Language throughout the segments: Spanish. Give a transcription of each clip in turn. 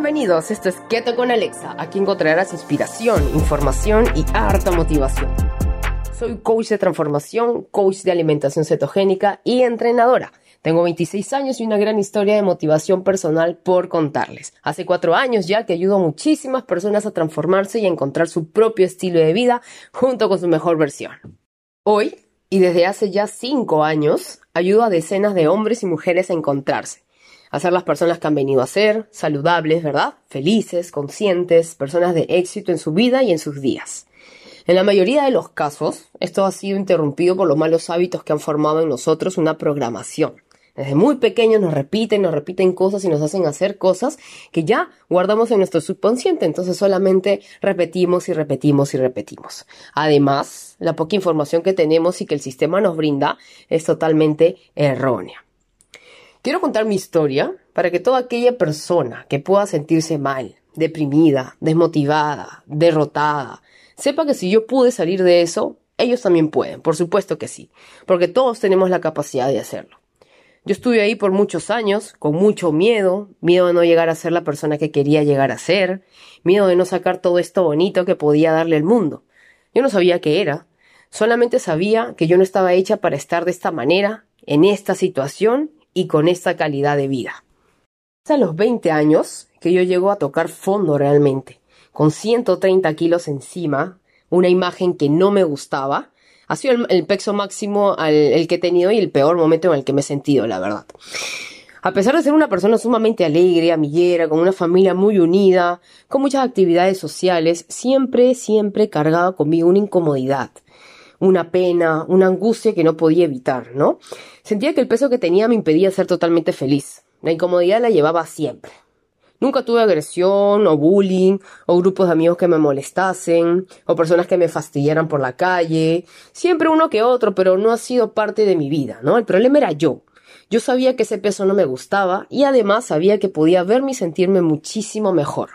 Bienvenidos, esto es Keto con Alexa. Aquí encontrarás inspiración, información y harta motivación. Soy coach de transformación, coach de alimentación cetogénica y entrenadora. Tengo 26 años y una gran historia de motivación personal por contarles. Hace cuatro años ya que ayudo a muchísimas personas a transformarse y a encontrar su propio estilo de vida junto con su mejor versión. Hoy, y desde hace ya cinco años, ayudo a decenas de hombres y mujeres a encontrarse a ser las personas que han venido a ser, saludables, ¿verdad? Felices, conscientes, personas de éxito en su vida y en sus días. En la mayoría de los casos, esto ha sido interrumpido por los malos hábitos que han formado en nosotros una programación. Desde muy pequeños nos repiten, nos repiten cosas y nos hacen hacer cosas que ya guardamos en nuestro subconsciente, entonces solamente repetimos y repetimos y repetimos. Además, la poca información que tenemos y que el sistema nos brinda es totalmente errónea. Quiero contar mi historia para que toda aquella persona que pueda sentirse mal, deprimida, desmotivada, derrotada, sepa que si yo pude salir de eso, ellos también pueden, por supuesto que sí, porque todos tenemos la capacidad de hacerlo. Yo estuve ahí por muchos años, con mucho miedo, miedo de no llegar a ser la persona que quería llegar a ser, miedo de no sacar todo esto bonito que podía darle el mundo. Yo no sabía qué era, solamente sabía que yo no estaba hecha para estar de esta manera, en esta situación y con esta calidad de vida. Es a los 20 años que yo llego a tocar fondo realmente, con 130 kilos encima, una imagen que no me gustaba. Ha sido el, peso máximo el que he tenido y el peor momento en el que me he sentido, la verdad. A pesar de ser una persona sumamente alegre, amiguera, con una familia muy unida, con muchas actividades sociales, siempre, siempre cargaba conmigo una incomodidad, una pena, una angustia que no podía evitar, ¿no? Sentía que el peso que tenía me impedía ser totalmente feliz. La incomodidad la llevaba siempre. Nunca tuve agresión o bullying o grupos de amigos que me molestasen o personas que me fastidiaran por la calle. Siempre uno que otro, pero no ha sido parte de mi vida, ¿no? El problema era yo. Yo sabía que ese peso no me gustaba y además sabía que podía verme y sentirme muchísimo mejor.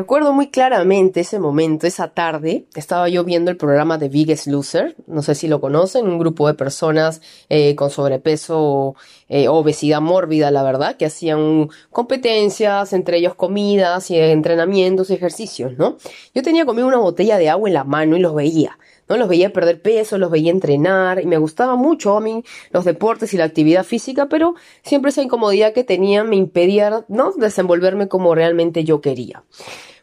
Recuerdo muy claramente ese momento, esa tarde, estaba yo viendo el programa de Biggest Loser, no sé si lo conocen, un grupo de personas eh, con sobrepeso eh, obesidad mórbida, la verdad, que hacían competencias, entre ellos comidas y entrenamientos y ejercicios, ¿no? Yo tenía conmigo una botella de agua en la mano y los veía. ¿no? Los veía perder peso, los veía entrenar y me gustaba mucho a mí los deportes y la actividad física, pero siempre esa incomodidad que tenía me impedía, ¿no? Desenvolverme como realmente yo quería.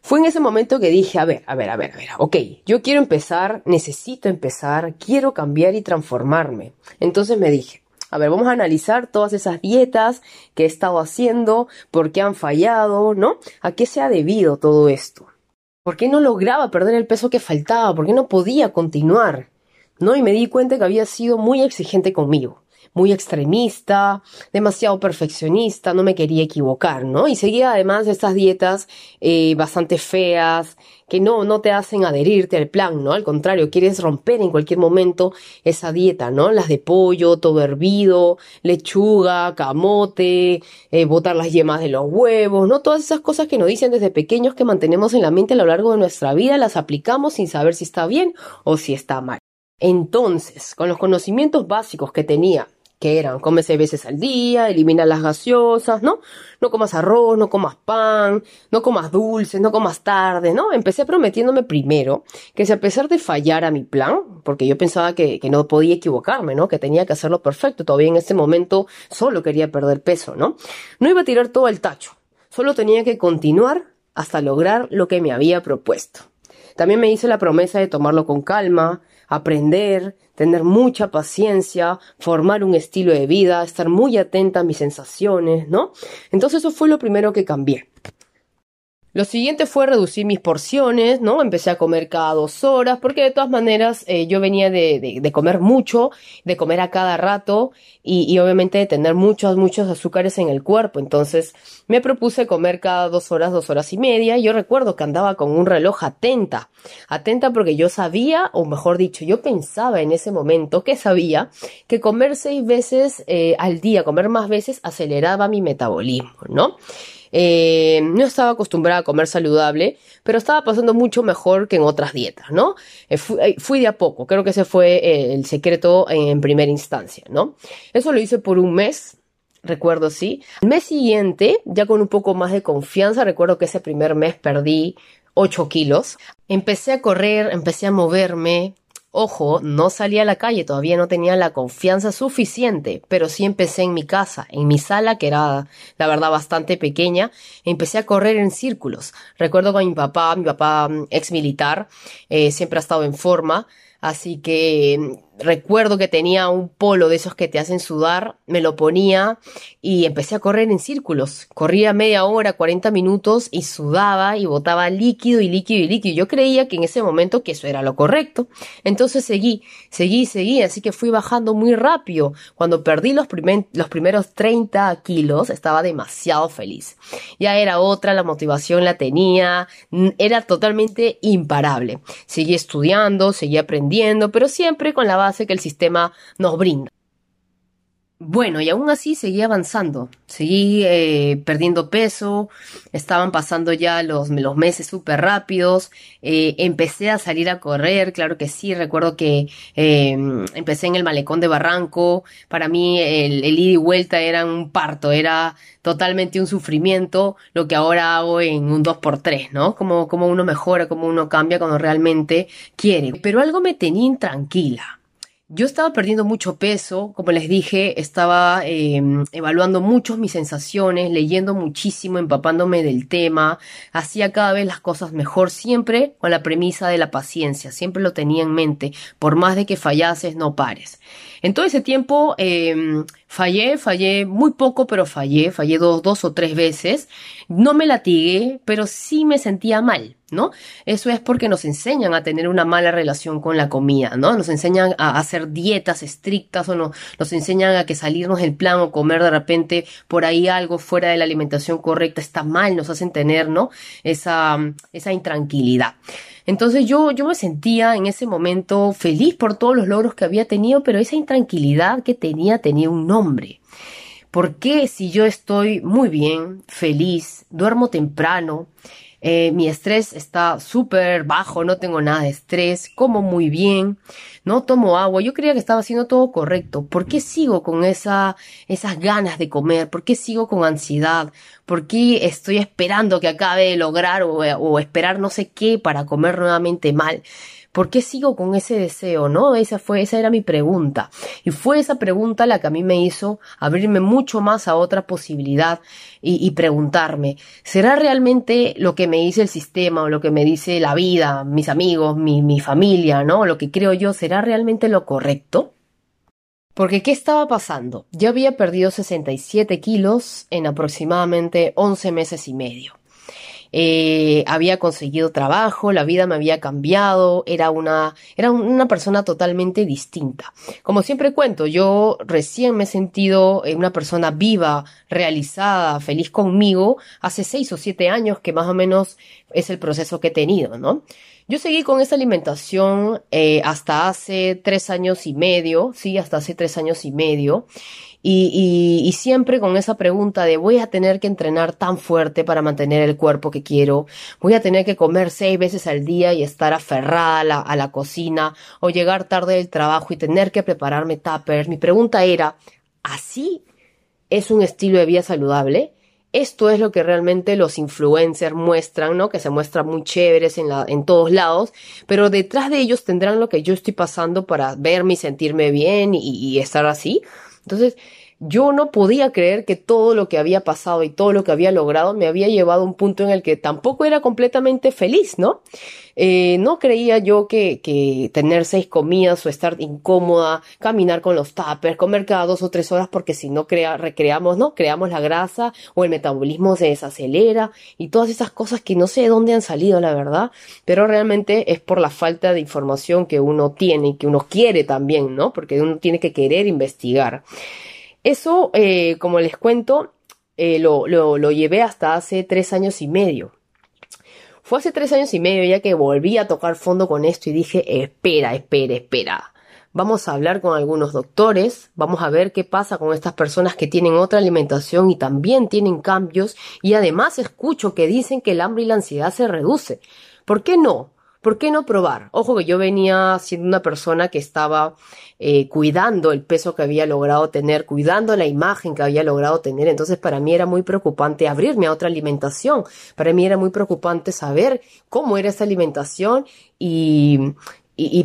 Fue en ese momento que dije, a ver, a ver, a ver, a ver, ok, yo quiero empezar, necesito empezar, quiero cambiar y transformarme. Entonces me dije, a ver, vamos a analizar todas esas dietas que he estado haciendo, por qué han fallado, ¿no? ¿A qué se ha debido todo esto? ¿Por qué no lograba perder el peso que faltaba? ¿Por qué no podía continuar? ¿No? Y me di cuenta que había sido muy exigente conmigo muy extremista, demasiado perfeccionista, no me quería equivocar, ¿no? Y seguía además estas dietas eh, bastante feas, que no, no te hacen adherirte al plan, ¿no? Al contrario, quieres romper en cualquier momento esa dieta, ¿no? Las de pollo, todo hervido, lechuga, camote, eh, botar las yemas de los huevos, ¿no? Todas esas cosas que nos dicen desde pequeños que mantenemos en la mente a lo largo de nuestra vida, las aplicamos sin saber si está bien o si está mal. Entonces, con los conocimientos básicos que tenía que eran come seis veces al día, elimina las gaseosas, ¿no? No comas arroz, no comas pan, no comas dulces, no comas tarde, ¿no? Empecé prometiéndome primero que si a pesar de fallar a mi plan, porque yo pensaba que, que no podía equivocarme, ¿no? Que tenía que hacerlo perfecto, todavía en ese momento solo quería perder peso, ¿no? No iba a tirar todo el tacho, solo tenía que continuar hasta lograr lo que me había propuesto. También me hice la promesa de tomarlo con calma, aprender, tener mucha paciencia, formar un estilo de vida, estar muy atenta a mis sensaciones, ¿no? Entonces eso fue lo primero que cambié. Lo siguiente fue reducir mis porciones, ¿no? Empecé a comer cada dos horas, porque de todas maneras eh, yo venía de, de, comer mucho, de comer a cada rato y, obviamente de tener muchos, muchos azúcares en el cuerpo. Entonces me propuse comer cada dos horas, dos horas y media. Y yo recuerdo que andaba con un reloj atenta, atenta porque yo sabía, o mejor dicho, yo pensaba en ese momento que sabía que comer seis veces eh, al día, comer más veces, aceleraba mi metabolismo, ¿no? Eh, no estaba acostumbrada a comer saludable, pero estaba pasando mucho mejor que en otras dietas, ¿no? Eh, eh, fui, de a poco, creo que ese fue el secreto en primera instancia, ¿no? Eso lo hice por un mes, recuerdo sí. El mes siguiente, ya con un poco más de confianza, recuerdo que ese primer mes perdí 8 kilos. Empecé a correr, empecé a moverme, Ojo, no salí a la calle, todavía no tenía la confianza suficiente, pero sí empecé en mi casa, en mi sala, que era la verdad bastante pequeña, empecé a correr en círculos. Recuerdo con mi papá, mi papá mm, ex militar, eh, siempre ha estado en forma, así que mm, recuerdo que tenía un polo de esos que te hacen sudar, me lo ponía y empecé a correr en círculos. Corría media hora, 40 minutos y sudaba y botaba líquido y líquido y líquido. Yo creía que en ese momento que eso era lo correcto. Entonces seguí, seguí, seguí, así que fui bajando muy rápido. Cuando perdí los, los primeros 30 kilos estaba demasiado feliz. Ya era otra, la motivación la tenía, era totalmente imparable. Seguí estudiando, seguí aprendiendo, pero siempre con la base hace que el sistema nos brinda. Bueno, y aún así seguí avanzando, seguí eh, perdiendo peso, estaban pasando ya los, los meses súper rápidos, eh, empecé a salir a correr, claro que sí, recuerdo que em, empecé en el malecón de Barranco, para mí el, el ida y vuelta era un parto, era totalmente un sufrimiento, lo que ahora hago en un 2x3, ¿no? Como, como uno mejora, como uno cambia cuando realmente quiere. Pero algo me tenía intranquila yo estaba perdiendo mucho peso, como les dije, estaba em, evaluando mucho mis sensaciones, leyendo muchísimo, empapándome del tema, hacía cada vez las cosas mejor, siempre con la premisa de la paciencia, siempre lo tenía en mente, por más de que fallases, no pares. En todo ese tiempo em, fallé, fallé muy poco, pero fallé, fallé dos, dos o tres veces. No me latigué, pero sí me sentía mal, ¿no? Eso es porque nos enseñan a tener una mala relación con la comida, ¿no? Nos enseñan a hacer dietas estrictas o no, nos enseñan a que salirnos del plan o comer de repente por ahí algo fuera de la alimentación correcta está mal, nos hacen tener, ¿no? Esa, esa intranquilidad. Entonces yo, yo me sentía en ese momento feliz por todos los logros que había tenido, pero esa intranquilidad que tenía tenía un nombre. ¿Por qué si yo estoy muy bien, feliz, duermo temprano, eh, mi estrés está súper bajo, no tengo nada de estrés, como muy bien, no tomo agua, yo creía que estaba haciendo todo correcto. ¿Por qué sigo con esa, esas ganas de comer? ¿Por qué sigo con ansiedad? ¿Por qué estoy esperando que acabe de lograr o, o esperar no sé qué para comer nuevamente mal? ¿Por qué sigo con ese deseo? ¿No? Esa fue, esa era mi pregunta. Y fue esa pregunta la que a mí me hizo abrirme mucho más a otra posibilidad y, preguntarme, ¿será realmente lo que me dice el sistema o lo que me dice la vida, mis amigos, mi, mi familia, ¿no? Lo que creo yo, ¿será realmente lo correcto? Porque ¿qué estaba pasando? Yo había perdido 67 kilos en aproximadamente 11 meses y medio. Eh, había conseguido trabajo, la vida me había cambiado, era una, era una persona totalmente distinta. Como siempre cuento, yo recién me he sentido eh, una persona viva, realizada, feliz conmigo, hace seis o siete años que más o menos es el proceso que he tenido, ¿no? Yo seguí con esa alimentación eh, hasta hace tres años y medio, sí, hasta hace tres años y medio. Y, y, siempre con esa pregunta de voy a tener que entrenar tan fuerte para mantener el cuerpo que quiero, voy a tener que comer seis veces al día y estar aferrada a la, cocina o llegar tarde del trabajo y tener que prepararme tuppers. Mi pregunta era, ¿así es un estilo de vida saludable? Esto es lo que realmente los influencers muestran, ¿no? Que se muestran muy chéveres en, la, en todos lados, pero detrás de ellos tendrán lo que yo estoy pasando para verme y sentirme bien y, y estar así. Entonces, yo no podía creer que todo lo que había pasado y todo lo que había logrado me había llevado a un punto en el que tampoco era completamente feliz, ¿no? Eh, no creía yo que, que tener seis comidas o estar incómoda, caminar con los tuppers, comer cada dos o tres horas porque si no crea, recreamos, ¿no? Creamos la grasa o el metabolismo se desacelera y todas esas cosas que no sé de dónde han salido, la verdad, pero realmente es por la falta de información que uno tiene y que uno quiere también, ¿no? Porque uno tiene que querer investigar. Eso, eh, como les cuento, eh, lo, lo, lo llevé hasta hace tres años y medio. Fue hace tres años y medio ya que volví a tocar fondo con esto y dije, espera, espera, espera. Vamos a hablar con algunos doctores, vamos a ver qué pasa con estas personas que tienen otra alimentación y también tienen cambios y además escucho que dicen que el hambre y la ansiedad se reduce. ¿Por qué no? ¿Por qué no probar? Ojo que yo venía siendo una persona que estaba eh, cuidando el peso que había logrado tener, cuidando la imagen que había logrado tener. Entonces para mí era muy preocupante abrirme a otra alimentación. Para mí era muy preocupante saber cómo era esa alimentación y,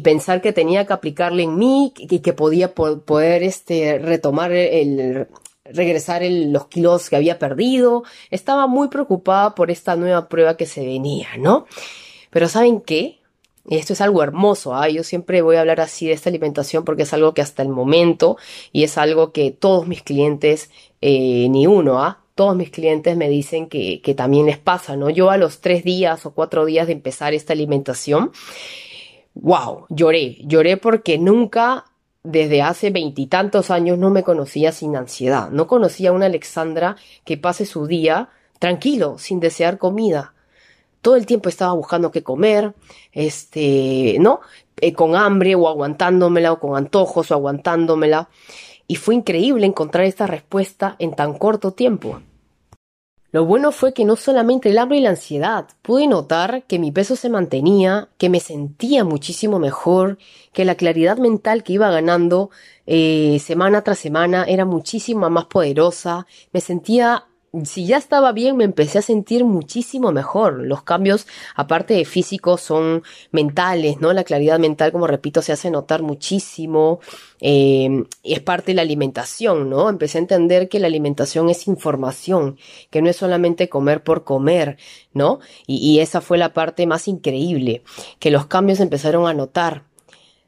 pensar que tenía que aplicarle en mí y que podía poder este, retomar el, regresar los kilos que había perdido. Estaba muy preocupada por esta nueva prueba que se venía, ¿no? Pero ¿saben qué? Esto es algo hermoso, ¿ah? yo siempre voy a hablar así de esta alimentación porque es algo que hasta el momento y es algo que todos mis clientes, eh, ni uno, ¿ah? todos mis clientes me dicen que, que también les pasa, ¿no? Yo a los tres días o cuatro días de empezar esta alimentación, wow, lloré, lloré porque nunca desde hace veintitantos años no me conocía sin ansiedad, no conocía a una Alexandra que pase su día tranquilo, sin desear comida. Todo el tiempo estaba buscando qué comer, este, ¿no? Eh, con hambre o aguantándomela o con antojos o aguantándomela. Y fue increíble encontrar esta respuesta en tan corto tiempo. Lo bueno fue que no solamente el hambre y la ansiedad, pude notar que mi peso se mantenía, que me sentía muchísimo mejor, que la claridad mental que iba ganando eh, semana tras semana era muchísimo más poderosa, me sentía si ya estaba bien, me empecé a sentir muchísimo mejor. Los cambios, aparte de físicos, son mentales, ¿no? La claridad mental, como repito, se hace notar muchísimo. Eh, es parte de la alimentación, ¿no? Empecé a entender que la alimentación es información, que no es solamente comer por comer, ¿no? Y, y esa fue la parte más increíble, que los cambios empezaron a notar.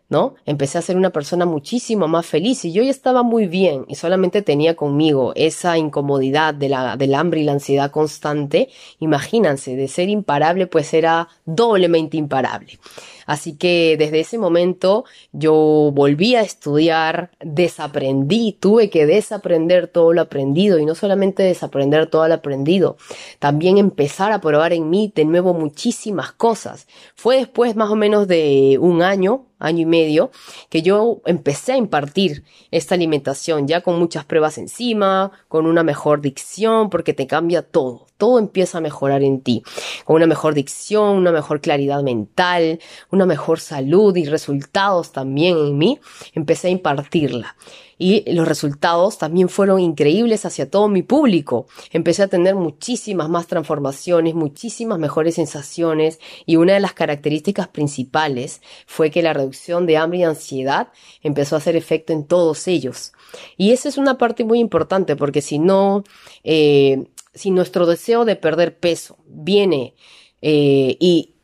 ¿No? Empecé a ser una persona muchísimo más feliz y yo ya estaba muy bien y solamente tenía conmigo esa incomodidad de la, del hambre y la ansiedad constante. Imagínense, de ser imparable pues era doblemente imparable. Así que desde ese momento yo volví a estudiar, desaprendí, tuve que desaprender todo lo aprendido y no solamente desaprender todo lo aprendido, también empezar a probar en mí de nuevo muchísimas cosas. Fue después más o menos de un año, año y medio, que yo empecé a impartir esta alimentación ya con muchas pruebas encima, con una mejor dicción, porque te cambia todo, todo empieza a mejorar en ti, con una mejor dicción, una mejor claridad mental, una mejor salud y resultados también en mí, empecé a impartirla y los resultados también fueron increíbles hacia todo mi público. Empecé a tener muchísimas más transformaciones, muchísimas mejores sensaciones y una de las características principales fue que la reducción de hambre y ansiedad empezó a hacer efecto en todos ellos. Y esa es una parte muy importante porque si no, eh, si nuestro deseo de perder peso viene eh, y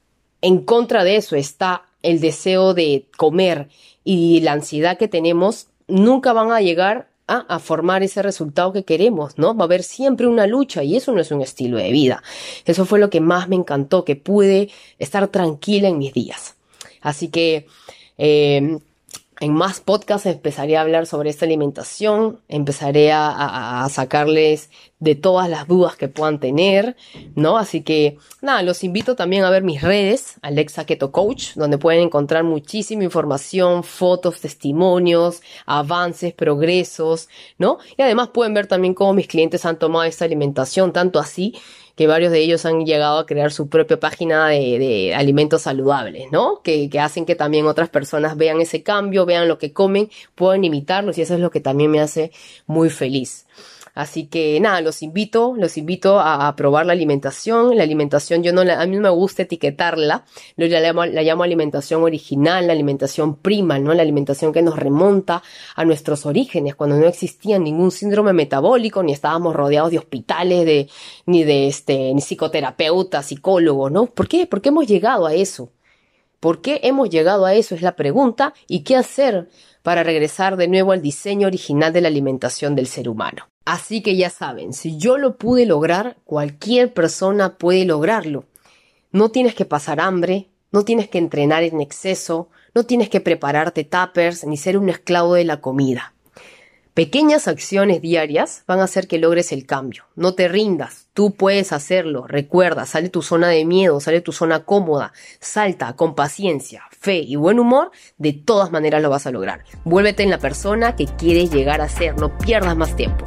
en contra de eso está el deseo de comer y la ansiedad que tenemos, nunca van a llegar a, formar ese resultado que queremos, ¿no? Va a haber siempre una lucha y eso no es un estilo de vida. Eso fue lo que más me encantó, que pude estar tranquila en mis días. Así que eh, en más podcasts empezaré a hablar sobre esta alimentación, empezaré a, sacarles de todas las dudas que puedan tener, ¿no? Así que nada, los invito también a ver mis redes, Alexa Keto Coach, donde pueden encontrar muchísima información, fotos, testimonios, avances, progresos, ¿no? Y además pueden ver también cómo mis clientes han tomado esta alimentación, tanto así que varios de ellos han llegado a crear su propia página de, alimentos saludables, ¿no? Que, que, hacen que también otras personas vean ese cambio, vean lo que comen, puedan imitarlos y eso es lo que también me hace muy feliz. Así que nada, los invito, los invito a, probar la alimentación. La alimentación, yo no a mí no me gusta etiquetarla, la llamo, la llamo alimentación original, la alimentación prima, ¿no? La alimentación que nos remonta a nuestros orígenes, cuando no existía ningún síndrome metabólico, ni estábamos rodeados de hospitales, de, ni de este, ni psicoterapeuta, psicólogo, ¿no? ¿Por qué? ¿Por qué hemos llegado a eso? ¿Por qué hemos llegado a eso? Es la pregunta. ¿Y qué hacer para regresar de nuevo al diseño original de la alimentación del ser humano? Así que ya saben, si yo lo pude lograr, cualquier persona puede lograrlo. No tienes que pasar hambre, no tienes que entrenar en exceso, no tienes que prepararte tuppers ni ser un esclavo de la comida. Pequeñas acciones diarias van a hacer que logres el cambio. No te rindas, tú puedes hacerlo. Recuerda, sale tu zona de miedo, sale tu zona cómoda, salta con paciencia, fe y buen humor, de todas maneras lo vas a lograr. Vuélvete en la persona que quieres llegar a ser, no pierdas más tiempo.